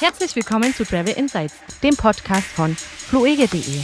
Herzlich willkommen zu Travel Insights, dem Podcast von fluege.de.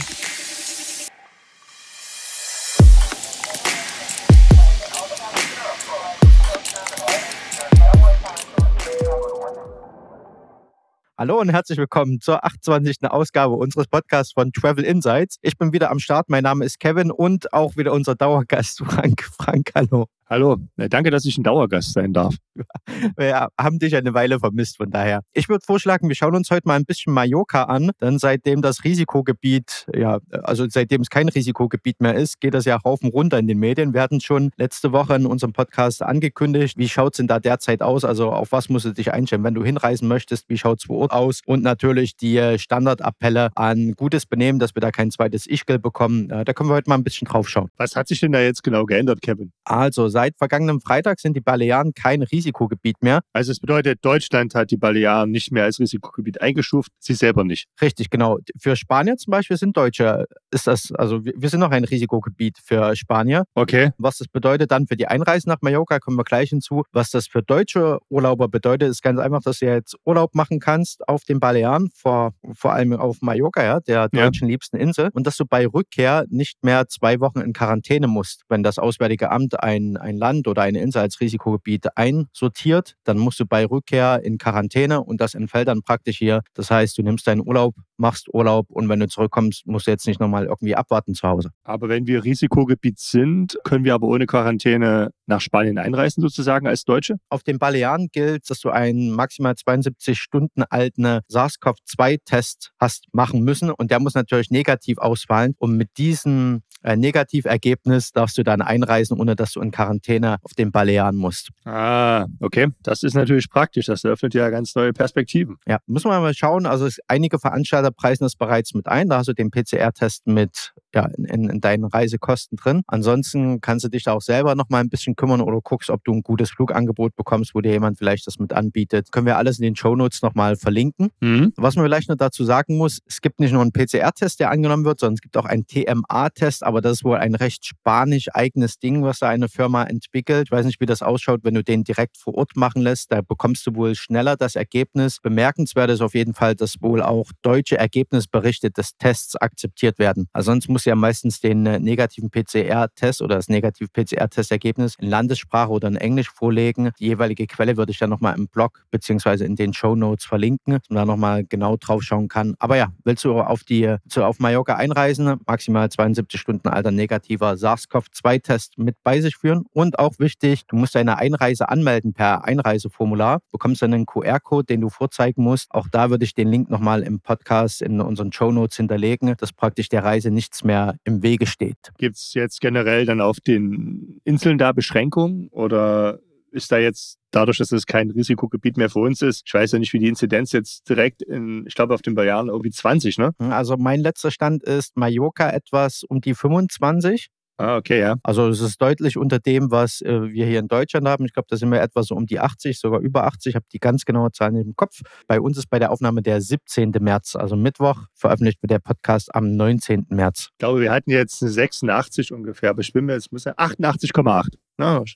Hallo und herzlich willkommen zur 28. Ausgabe unseres Podcasts von Travel Insights. Ich bin wieder am Start. Mein Name ist Kevin und auch wieder unser Dauergast Frank. Frank, hallo. Hallo, danke, dass ich ein Dauergast sein darf. Wir haben dich eine Weile vermisst, von daher. Ich würde vorschlagen, wir schauen uns heute mal ein bisschen Mallorca an, denn seitdem das Risikogebiet, ja, also seitdem es kein Risikogebiet mehr ist, geht das ja Haufen runter in den Medien. Wir hatten schon letzte Woche in unserem Podcast angekündigt, wie schaut es denn da derzeit aus? Also auf was musst du dich einstellen, wenn du hinreisen möchtest? Wie schaut es vor Ort aus? Und natürlich die Standardappelle an gutes Benehmen, dass wir da kein zweites Ischgl bekommen. Da können wir heute mal ein bisschen drauf schauen. Was hat sich denn da jetzt genau geändert, Kevin? Also seit vergangenem Freitag sind die Balearen kein Risikogebiet mehr. Also es bedeutet, Deutschland hat die Balearen nicht mehr als Risikogebiet eingestuft, sie selber nicht. Richtig, genau. Für Spanier zum Beispiel sind Deutsche, ist das, also wir sind noch ein Risikogebiet für Spanier. Okay. Was das bedeutet dann für die Einreise nach Mallorca, kommen wir gleich hinzu. Was das für deutsche Urlauber bedeutet, ist ganz einfach, dass du jetzt Urlaub machen kannst auf den Balearen, vor, vor allem auf Mallorca, ja, der deutschen ja. liebsten Insel, und dass du bei Rückkehr nicht mehr zwei Wochen in Quarantäne musst, wenn das Auswärtige Amt ein, ein Land oder eine Insel als Risikogebiet einsortiert, dann musst du bei Rückkehr in Quarantäne und das entfällt dann praktisch hier. Das heißt, du nimmst deinen Urlaub, machst Urlaub und wenn du zurückkommst, musst du jetzt nicht nochmal irgendwie abwarten zu Hause. Aber wenn wir Risikogebiet sind, können wir aber ohne Quarantäne nach Spanien einreisen sozusagen als Deutsche? Auf den Balearen gilt, dass du einen maximal 72 Stunden alten SARS-CoV-2-Test hast machen müssen und der muss natürlich negativ ausfallen und mit diesem äh, Negativergebnis darfst du dann einreisen, ohne dass du in Quarantäne auf den Balearen musst. Ah, okay. Das ist natürlich praktisch. Das eröffnet ja ganz neue Perspektiven. Ja, müssen wir mal schauen. Also einige Veranstalter preisen das bereits mit ein. Da hast du den PCR-Test mit ja, in, in, deinen Reisekosten drin. Ansonsten kannst du dich da auch selber noch mal ein bisschen kümmern oder guckst, ob du ein gutes Flugangebot bekommst, wo dir jemand vielleicht das mit anbietet. Können wir alles in den Shownotes noch mal verlinken. Mhm. Was man vielleicht noch dazu sagen muss, es gibt nicht nur einen PCR-Test, der angenommen wird, sondern es gibt auch einen TMA-Test, aber das ist wohl ein recht spanisch eigenes Ding, was da eine Firma entwickelt. Ich weiß nicht, wie das ausschaut, wenn du den direkt vor Ort machen lässt. Da bekommst du wohl schneller das Ergebnis. Bemerkenswert ist auf jeden Fall, dass wohl auch deutsche Ergebnisberichte des Tests akzeptiert werden. Also sonst muss ja meistens den äh, negativen PCR-Test oder das negative PCR-Testergebnis in Landessprache oder in Englisch vorlegen. Die jeweilige Quelle würde ich dann nochmal im Blog beziehungsweise in den Show Notes verlinken, dass man da nochmal genau drauf schauen kann. Aber ja, willst du auf, die, zu, auf Mallorca einreisen, maximal 72 Stunden alter negativer SARS-CoV-2-Test mit bei sich führen. Und auch wichtig, du musst deine Einreise anmelden per Einreiseformular, bekommst dann einen QR-Code, den du vorzeigen musst. Auch da würde ich den Link nochmal im Podcast in unseren Show Notes hinterlegen, dass praktisch der Reise nichts mehr im Wege steht. Gibt es jetzt generell dann auf den Inseln da Beschränkungen oder ist da jetzt dadurch, dass es kein Risikogebiet mehr für uns ist, ich weiß ja nicht, wie die Inzidenz jetzt direkt in, ich glaube, auf den Balearen irgendwie 20, ne? Also mein letzter Stand ist Mallorca etwas um die 25. Ah, okay, ja. Also es ist deutlich unter dem, was äh, wir hier in Deutschland haben. Ich glaube, da sind wir etwa so um die 80, sogar über 80. Ich habe die ganz genaue Zahl im Kopf. Bei uns ist bei der Aufnahme der 17. März, also Mittwoch, veröffentlicht wird der Podcast am 19. März. Ich glaube, wir hatten jetzt 86 ungefähr, aber ich bin mir jetzt 88,8.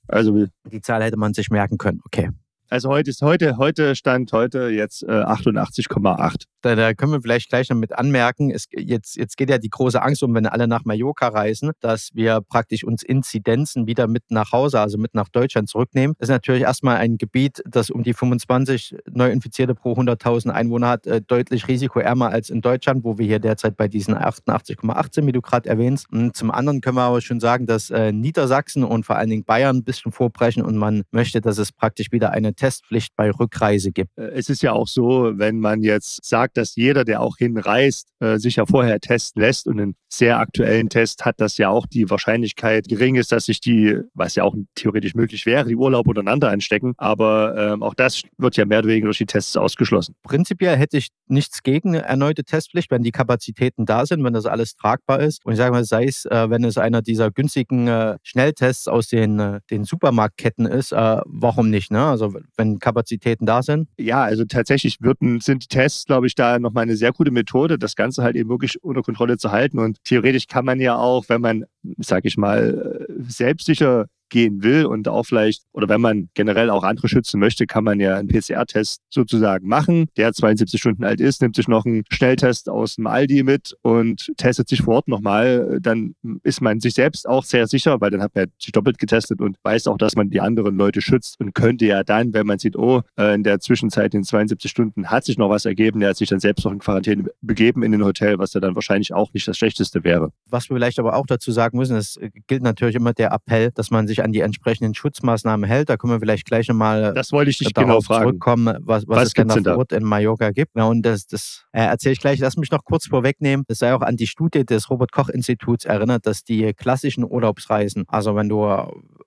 Also die Zahl hätte man sich merken können. Okay. Also heute ist heute, heute stand heute jetzt äh, 88,8. Da, da, können wir vielleicht gleich noch mit anmerken, es, jetzt, jetzt geht ja die große Angst um, wenn alle nach Mallorca reisen, dass wir praktisch uns Inzidenzen wieder mit nach Hause, also mit nach Deutschland zurücknehmen. Das ist natürlich erstmal ein Gebiet, das um die 25 Neuinfizierte pro 100.000 Einwohner hat, äh, deutlich risikoärmer als in Deutschland, wo wir hier derzeit bei diesen 88,8 sind, wie du gerade erwähnst. Und zum anderen können wir aber schon sagen, dass äh, Niedersachsen und vor allen Dingen Bayern ein bisschen vorbrechen und man möchte, dass es praktisch wieder eine Testpflicht bei Rückreise gibt. Äh, es ist ja auch so, wenn man jetzt sagt, dass jeder, der auch hinreist, äh, sich ja vorher testen lässt und einen sehr aktuellen Test hat, dass ja auch die Wahrscheinlichkeit gering ist, dass sich die, was ja auch theoretisch möglich wäre, die Urlaub untereinander anstecken. Aber ähm, auch das wird ja mehr oder weniger durch die Tests ausgeschlossen. Prinzipiell hätte ich nichts gegen eine erneute Testpflicht, wenn die Kapazitäten da sind, wenn das alles tragbar ist. Und ich sage mal, sei es, äh, wenn es einer dieser günstigen Schnelltests aus den, den Supermarktketten ist, warum nicht? Ne? Also wenn Kapazitäten da sind? Ja, also tatsächlich würden, sind die Tests, glaube ich, da nochmal eine sehr gute Methode, das Ganze halt eben wirklich unter Kontrolle zu halten. Und theoretisch kann man ja auch, wenn man, sage ich mal, selbstsicher gehen will und auch vielleicht, oder wenn man generell auch andere schützen möchte, kann man ja einen PCR-Test sozusagen machen, der 72 Stunden alt ist, nimmt sich noch einen Schnelltest aus dem Aldi mit und testet sich vor Ort nochmal. Dann ist man sich selbst auch sehr sicher, weil dann hat man sich doppelt getestet und weiß auch, dass man die anderen Leute schützt und könnte ja dann, wenn man sieht, oh, äh, in der Zwischenzeit in 72 Stunden hat sich noch was ergeben, der hat sich dann selbst noch in Quarantäne begeben in den Hotel, was ja dann wahrscheinlich auch nicht das Schlechteste wäre. Was wir vielleicht aber auch dazu sagen müssen, es gilt natürlich immer der Appell, dass man sich an die entsprechenden Schutzmaßnahmen hält. Da können wir vielleicht gleich nochmal das wollte ich dich genau fragen. zurückkommen, was, was, was es denn da vor Ort in Mallorca gibt. Ja, und das, das äh, erzähle ich gleich. Lass mich noch kurz vorwegnehmen. Das sei auch an die Studie des Robert-Koch-Instituts erinnert, dass die klassischen Urlaubsreisen, also wenn du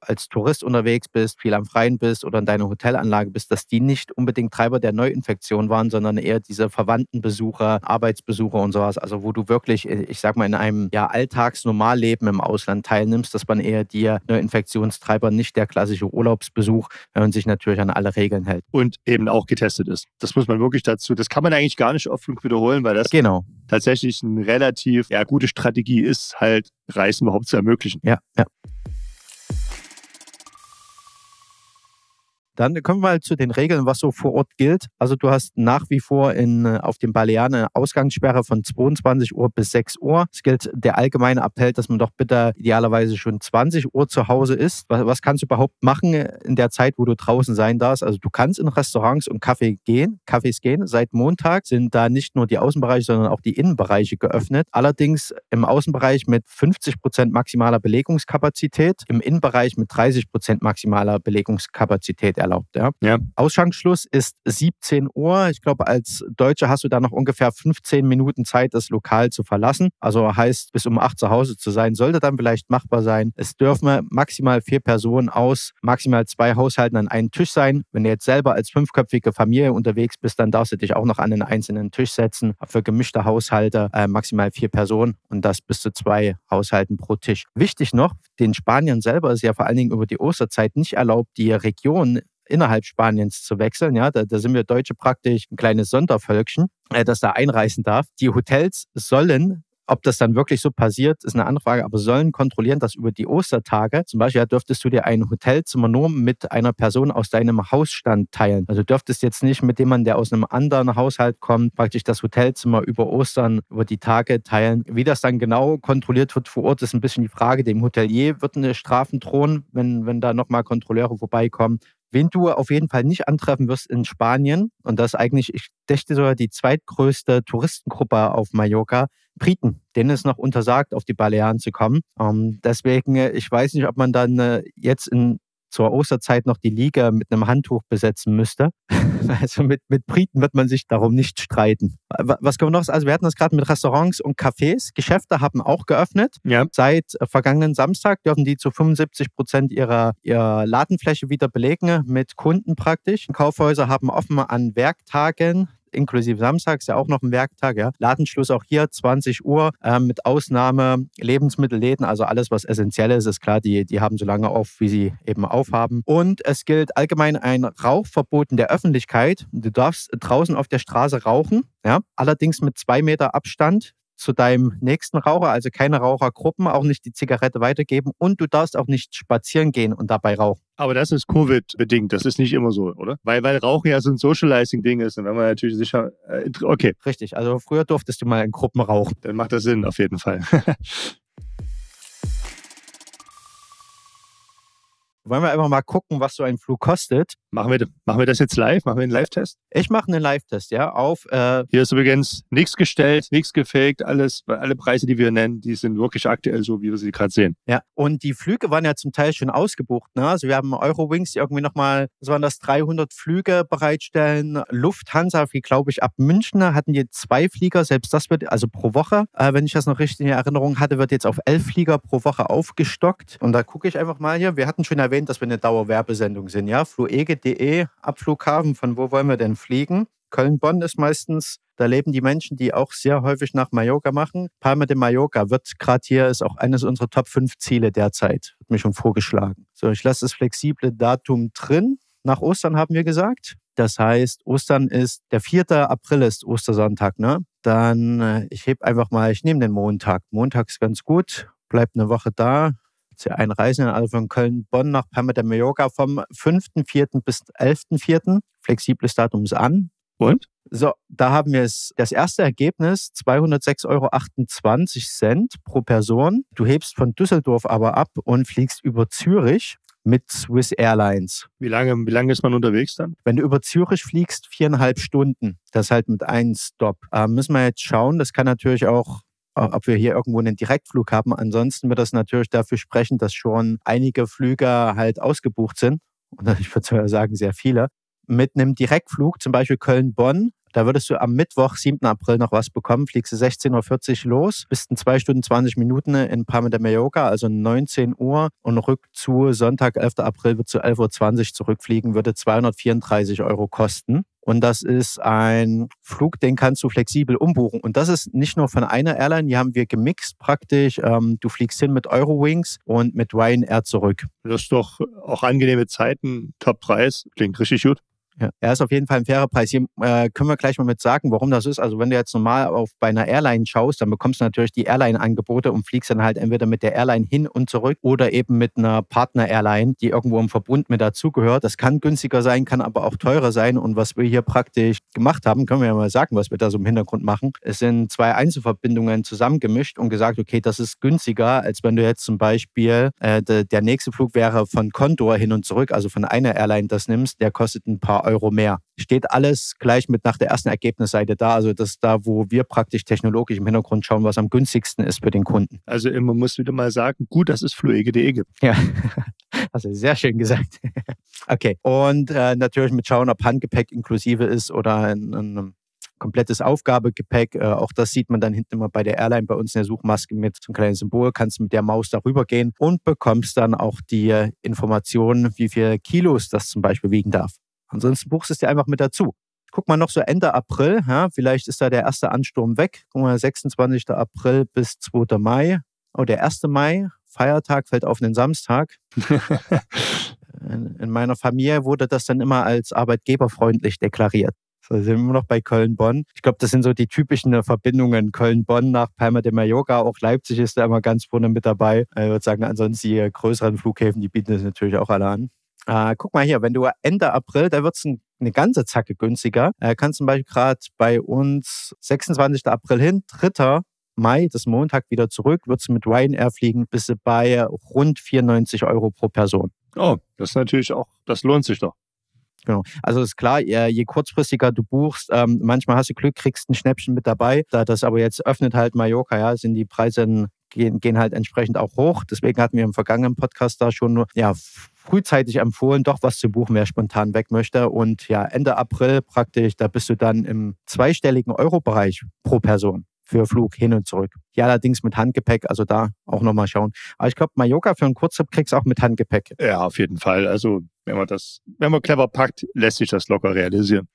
als Tourist unterwegs bist, viel am Freien bist oder in deiner Hotelanlage bist, dass die nicht unbedingt Treiber der Neuinfektion waren, sondern eher diese Verwandtenbesucher, Arbeitsbesucher und sowas. Also wo du wirklich, ich sag mal, in einem ja, Alltagsnormalleben im Ausland teilnimmst, dass man eher die Neuinfektionstreiber, nicht der klassische Urlaubsbesuch, wenn man sich natürlich an alle Regeln hält. Und eben auch getestet ist. Das muss man wirklich dazu, das kann man eigentlich gar nicht oft wiederholen, weil das genau. tatsächlich eine relativ ja, gute Strategie ist, halt Reisen überhaupt zu ermöglichen. Ja, ja. Dann kommen wir mal zu den Regeln, was so vor Ort gilt. Also du hast nach wie vor in, äh, auf dem Balearen eine Ausgangssperre von 22 Uhr bis 6 Uhr. Es gilt der allgemeine Appell, dass man doch bitte idealerweise schon 20 Uhr zu Hause ist. Was, was kannst du überhaupt machen in der Zeit, wo du draußen sein darfst? Also du kannst in Restaurants und Kaffee gehen, Cafés gehen. Seit Montag sind da nicht nur die Außenbereiche, sondern auch die Innenbereiche geöffnet. Allerdings im Außenbereich mit 50 Prozent maximaler Belegungskapazität, im Innenbereich mit 30 Prozent maximaler Belegungskapazität erlaubt. Ja. ja. Ausschankschluss ist 17 Uhr. Ich glaube, als Deutscher hast du da noch ungefähr 15 Minuten Zeit, das Lokal zu verlassen. Also heißt, bis um 8 zu Hause zu sein, sollte dann vielleicht machbar sein. Es dürfen maximal vier Personen aus maximal zwei Haushalten an einem Tisch sein. Wenn du jetzt selber als fünfköpfige Familie unterwegs bist, dann darfst du dich auch noch an einen einzelnen Tisch setzen. Für gemischte Haushalte äh, maximal vier Personen und das bis zu zwei Haushalten pro Tisch. Wichtig noch, den Spaniern selber ist ja vor allen Dingen über die Osterzeit nicht erlaubt, die Region innerhalb Spaniens zu wechseln. Ja, da, da sind wir Deutsche praktisch ein kleines Sondervölkchen, äh, das da einreisen darf. Die Hotels sollen ob das dann wirklich so passiert, ist eine andere Frage, aber sollen kontrollieren, dass über die Ostertage, zum Beispiel ja, dürftest du dir ein Hotelzimmer nur mit einer Person aus deinem Hausstand teilen. Also du dürftest jetzt nicht mit jemandem, der aus einem anderen Haushalt kommt, praktisch das Hotelzimmer über Ostern, über die Tage teilen. Wie das dann genau kontrolliert wird vor Ort, ist ein bisschen die Frage. Dem Hotelier wird eine Strafen drohen, wenn, wenn da nochmal Kontrolleure vorbeikommen. Wen du auf jeden Fall nicht antreffen wirst in Spanien, und das ist eigentlich, ich dächte sogar die zweitgrößte Touristengruppe auf Mallorca, Briten. Denen ist noch untersagt, auf die Balearen zu kommen. Ähm, deswegen, ich weiß nicht, ob man dann äh, jetzt in zur Osterzeit noch die Liga mit einem Handtuch besetzen müsste. Also mit, mit Briten wird man sich darum nicht streiten. Was kommen noch? Also wir hatten das gerade mit Restaurants und Cafés. Geschäfte haben auch geöffnet. Ja. Seit vergangenen Samstag dürfen die zu 75 Prozent ihrer, ihrer Ladenfläche wieder belegen mit Kunden praktisch. Kaufhäuser haben offen an Werktagen inklusive Samstag ist ja auch noch ein Werktag. Ja. Ladenschluss auch hier 20 Uhr äh, mit Ausnahme Lebensmittelläden, also alles, was essentiell ist, ist klar, die, die haben so lange auf, wie sie eben aufhaben. Und es gilt allgemein ein Rauchverbot in der Öffentlichkeit. Du darfst draußen auf der Straße rauchen, ja, allerdings mit zwei Meter Abstand zu deinem nächsten Raucher, also keine Rauchergruppen, auch nicht die Zigarette weitergeben und du darfst auch nicht spazieren gehen und dabei rauchen. Aber das ist Covid-bedingt, das ist nicht immer so, oder? Weil, weil Rauchen ja so ein Socializing-Ding ist und wenn man natürlich sicher, äh, okay. Richtig, also früher durftest du mal in Gruppen rauchen. Dann macht das Sinn, auf jeden Fall. Wollen wir einfach mal gucken, was so ein Flug kostet? Machen wir, machen wir das jetzt live? Machen wir einen Live-Test? Ich mache einen Live-Test, ja. Auf, äh Hier ist übrigens nichts gestellt, nichts gefaked, alles, alle Preise, die wir nennen, die sind wirklich aktuell so, wie wir sie gerade sehen. Ja, und die Flüge waren ja zum Teil schon ausgebucht. Ne? Also wir haben Eurowings, die irgendwie nochmal, was waren das, 300 Flüge bereitstellen. Lufthansa, wie glaube ich, ab München hatten die zwei Flieger, selbst das wird, also pro Woche, äh, wenn ich das noch richtig in Erinnerung hatte, wird jetzt auf elf Flieger pro Woche aufgestockt. Und da gucke ich einfach mal hier, wir hatten schon erwähnt, erwähnt, dass wir eine Dauerwerbesendung sind. Ja, fluege.de, Abflughafen, von wo wollen wir denn fliegen? Köln-Bonn ist meistens, da leben die Menschen, die auch sehr häufig nach Mallorca machen. Palma de Mallorca wird gerade hier, ist auch eines unserer Top 5 Ziele derzeit. Wird mir schon vorgeschlagen. So, ich lasse das flexible Datum drin. Nach Ostern haben wir gesagt. Das heißt, Ostern ist, der 4. April ist Ostersonntag, ne? Dann, äh, ich heb einfach mal, ich nehme den Montag. Montag ist ganz gut, bleibt eine Woche da, Sie einreisen also von Köln-Bonn nach Palma de Mallorca vom 5.4. bis 11.4. Flexibles Datum ist an. Und? So, da haben wir es. Das erste Ergebnis 206,28 Euro pro Person. Du hebst von Düsseldorf aber ab und fliegst über Zürich mit Swiss Airlines. Wie lange, wie lange ist man unterwegs dann? Wenn du über Zürich fliegst, viereinhalb Stunden. Das halt mit einem Stop. Äh, müssen wir jetzt schauen. Das kann natürlich auch ob wir hier irgendwo einen Direktflug haben. Ansonsten wird das natürlich dafür sprechen, dass schon einige Flüge halt ausgebucht sind. Und ich würde sagen, sehr viele. Mit einem Direktflug, zum Beispiel Köln-Bonn, da würdest du am Mittwoch, 7. April, noch was bekommen. Fliegst du 16.40 Uhr los, bist in zwei Stunden 20 Minuten in Palma de Mallorca, also 19 Uhr. Und Rückzu Sonntag, 11. April, wird zu 11.20 Uhr zurückfliegen, würde 234 Euro kosten. Und das ist ein Flug, den kannst du flexibel umbuchen. Und das ist nicht nur von einer Airline, die haben wir gemixt praktisch. Ähm, du fliegst hin mit Eurowings und mit Ryanair zurück. Das ist doch auch angenehme Zeiten, Top-Preis, klingt richtig gut. Ja, er ist auf jeden Fall ein fairer Preis. Hier äh, können wir gleich mal mit sagen, warum das ist. Also wenn du jetzt normal auf bei einer Airline schaust, dann bekommst du natürlich die Airline-Angebote und fliegst dann halt entweder mit der Airline hin und zurück oder eben mit einer Partner-Airline, die irgendwo im Verbund mit dazugehört. Das kann günstiger sein, kann aber auch teurer sein. Und was wir hier praktisch gemacht haben, können wir ja mal sagen, was wir da so im Hintergrund machen. Es sind zwei Einzelverbindungen zusammengemischt und gesagt, okay, das ist günstiger, als wenn du jetzt zum Beispiel äh, de, der nächste Flug wäre von Condor hin und zurück, also von einer Airline das nimmst, der kostet ein paar Euro mehr. Steht alles gleich mit nach der ersten Ergebnisseite da. Also das ist da, wo wir praktisch technologisch im Hintergrund schauen, was am günstigsten ist für den Kunden. Also man muss wieder mal sagen, gut, dass es fluege.de gibt. Ja, du sehr schön gesagt. okay, und äh, natürlich mit schauen, ob Handgepäck inklusive ist oder ein, ein komplettes Aufgabegepäck. Äh, auch das sieht man dann hinten immer bei der Airline bei uns in der Suchmaske mit so einem kleinen Symbol. Kannst mit der Maus darüber gehen und bekommst dann auch die Information, wie viel Kilos das zum Beispiel wiegen darf. Ansonsten buchst du es dir einfach mit dazu. Guck mal noch so Ende April, ja, vielleicht ist da der erste Ansturm weg. Guck mal, 26. April bis 2. Mai. Oh, der 1. Mai, Feiertag, fällt auf einen Samstag. in, meiner Familie wurde das dann immer als arbeitgeberfreundlich deklariert. So sind wir immer noch bei Köln-Bonn. Ich glaube, das sind so die typischen Verbindungen Köln-Bonn nach Palma de Mallorca. Auch Leipzig ist da immer ganz vorne mit dabei. Ich würde sagen, ansonsten die größeren Flughäfen, die bieten das natürlich auch alle an. Äh, guck mal hier, wenn du Ende April, da wird es ein, eine ganze Zacke günstiger. Äh, kannst zum Beispiel gerade bei uns 26. April hin, 3. Mai, das Montag wieder zurück, würdest du mit Ryanair fliegen, bist du bei rund 94 Euro pro Person. Oh, das ist natürlich auch, das lohnt sich doch. Genau. Also ist klar, je kurzfristiger du buchst, ähm, manchmal hast du Glück, kriegst ein Schnäppchen mit dabei. Da das aber jetzt öffnet halt Mallorca, ja, sind die Preise gehen, gehen halt entsprechend auch hoch. Deswegen hatten wir im vergangenen Podcast da schon ja, frühzeitig empfohlen, doch was zu buchen, wer spontan weg möchte. Und ja, Ende April praktisch, da bist du dann im zweistelligen Euro-Bereich pro Person für Flug hin und zurück. Ja, allerdings mit Handgepäck, also da auch nochmal schauen. Aber ich glaube, Mallorca für einen Kurztrip kriegst du auch mit Handgepäck. Ja, auf jeden Fall. Also wenn man das, wenn man clever packt, lässt sich das locker realisieren.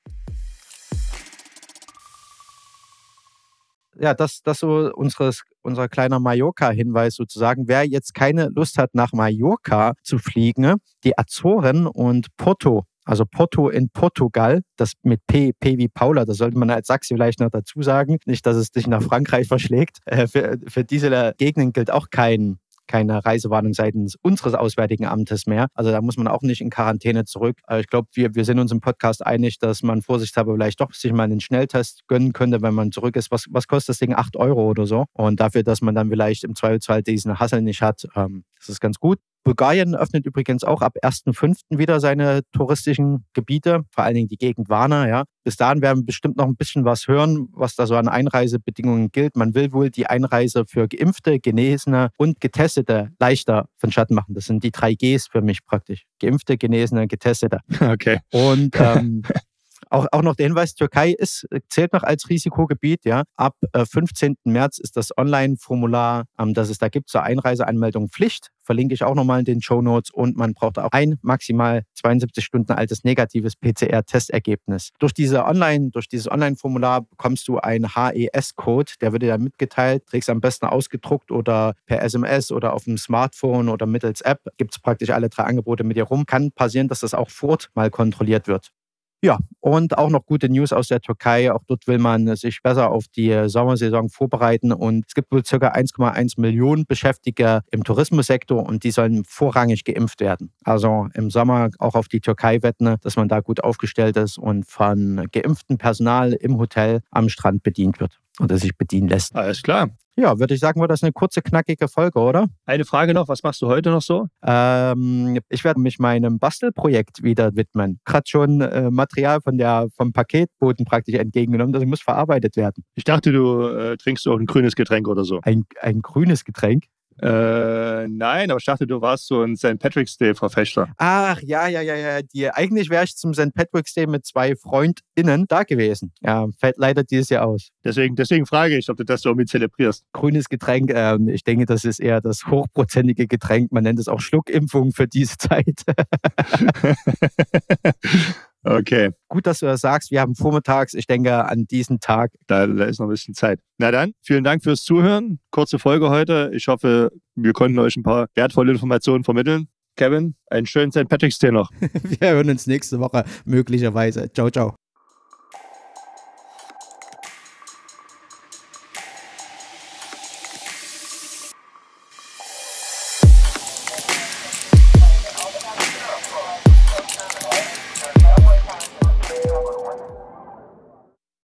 Ja, das, das so unseres, unser kleiner Mallorca-Hinweis sozusagen. Wer jetzt keine Lust hat, nach Mallorca zu fliegen, die Azoren und Porto also Porto in Portugal, das mit P, P wie Paula, das sollte man als Sachse vielleicht noch dazu sagen. Nicht, dass es dich nach Frankreich verschlägt. Äh, für, für diese Gegenden gilt auch kein keine Reisewarnung seitens unseres Auswärtigen Amtes mehr. Also da muss man auch nicht in Quarantäne zurück. Aber ich glaube, wir, wir sind uns im Podcast einig, dass man vorsichtshalber vielleicht doch sich mal einen Schnelltest gönnen könnte, wenn man zurück ist. Was, was kostet das Ding? 8 Euro oder so. Und dafür, dass man dann vielleicht im Zweifelsfall diesen Hassel nicht hat, ähm, das ist ganz gut. Bulgarien öffnet übrigens auch ab 1.5. wieder seine touristischen Gebiete, vor allen Dingen die Gegend Varna. Ja. Bis dahin werden wir bestimmt noch ein bisschen was hören, was da so an Einreisebedingungen gilt. Man will wohl die Einreise für Geimpfte, Genesene und Getestete leichter vonstatten machen. Das sind die drei Gs für mich praktisch. Geimpfte, Genesene, Getestete. Okay. Und ähm, Auch, auch noch der Hinweis, Türkei ist, äh, zählt noch als Risikogebiet. Ja. Ab äh, 15. März ist das Online-Formular, ähm, das es da gibt, zur Einreiseanmeldung Pflicht. Verlinke ich auch nochmal in den Show Notes. Und man braucht auch ein maximal 72 Stunden altes negatives PCR-Testergebnis. Durch diese Online, durch dieses Online-Formular bekommst du einen HES-Code, der wird dir dann mitgeteilt, trägst am besten ausgedruckt oder per SMS oder auf dem Smartphone oder mittels App. Gibt es praktisch alle drei Angebote mit dir rum. Kann passieren, dass das auch fort mal kontrolliert wird. Ja, und auch noch gute News aus der Türkei. Auch dort will man sich besser auf die Sommersaison vorbereiten. Und es gibt wohl ca. 1,1 Millionen Beschäftigte im Tourismussektor und die sollen vorrangig geimpft werden. Also im Sommer auch auf die Türkei wetten, dass man da gut aufgestellt ist und von geimpftem Personal im Hotel am Strand bedient wird oder sich bedienen lässt. Alles klar. Ja, würde ich sagen, war das eine kurze, knackige Folge, oder? Eine Frage noch, was machst du heute noch so? Ähm, ich werde mich meinem Bastelprojekt wieder widmen. Gerade schon äh, Material von der, vom Paketboten praktisch entgegengenommen, das muss verarbeitet werden. Ich dachte, du äh, trinkst auch ein grünes Getränk oder so. Ein, ein grünes Getränk? Äh, nein, aber ich dachte, du warst so ein St. Patrick's Day-Verfechter. Ach, ja, ja, ja, ja. Die, eigentlich wäre ich zum St. Patrick's Day mit zwei FreundInnen da gewesen. Ja, fällt leider dieses Jahr aus. Deswegen, deswegen frage ich, ob du das so mit zelebrierst. Grünes Getränk, äh, ich denke, das ist eher das hochprozentige Getränk. Man nennt es auch Schluckimpfung für diese Zeit. Okay. Gut, dass du das sagst. Wir haben vormittags, ich denke, an diesem Tag. Da, da, ist noch ein bisschen Zeit. Na dann, vielen Dank fürs Zuhören. Kurze Folge heute. Ich hoffe, wir konnten euch ein paar wertvolle Informationen vermitteln. Kevin, einen schönen St. Patrick's Day noch. wir hören uns nächste Woche möglicherweise. Ciao, ciao.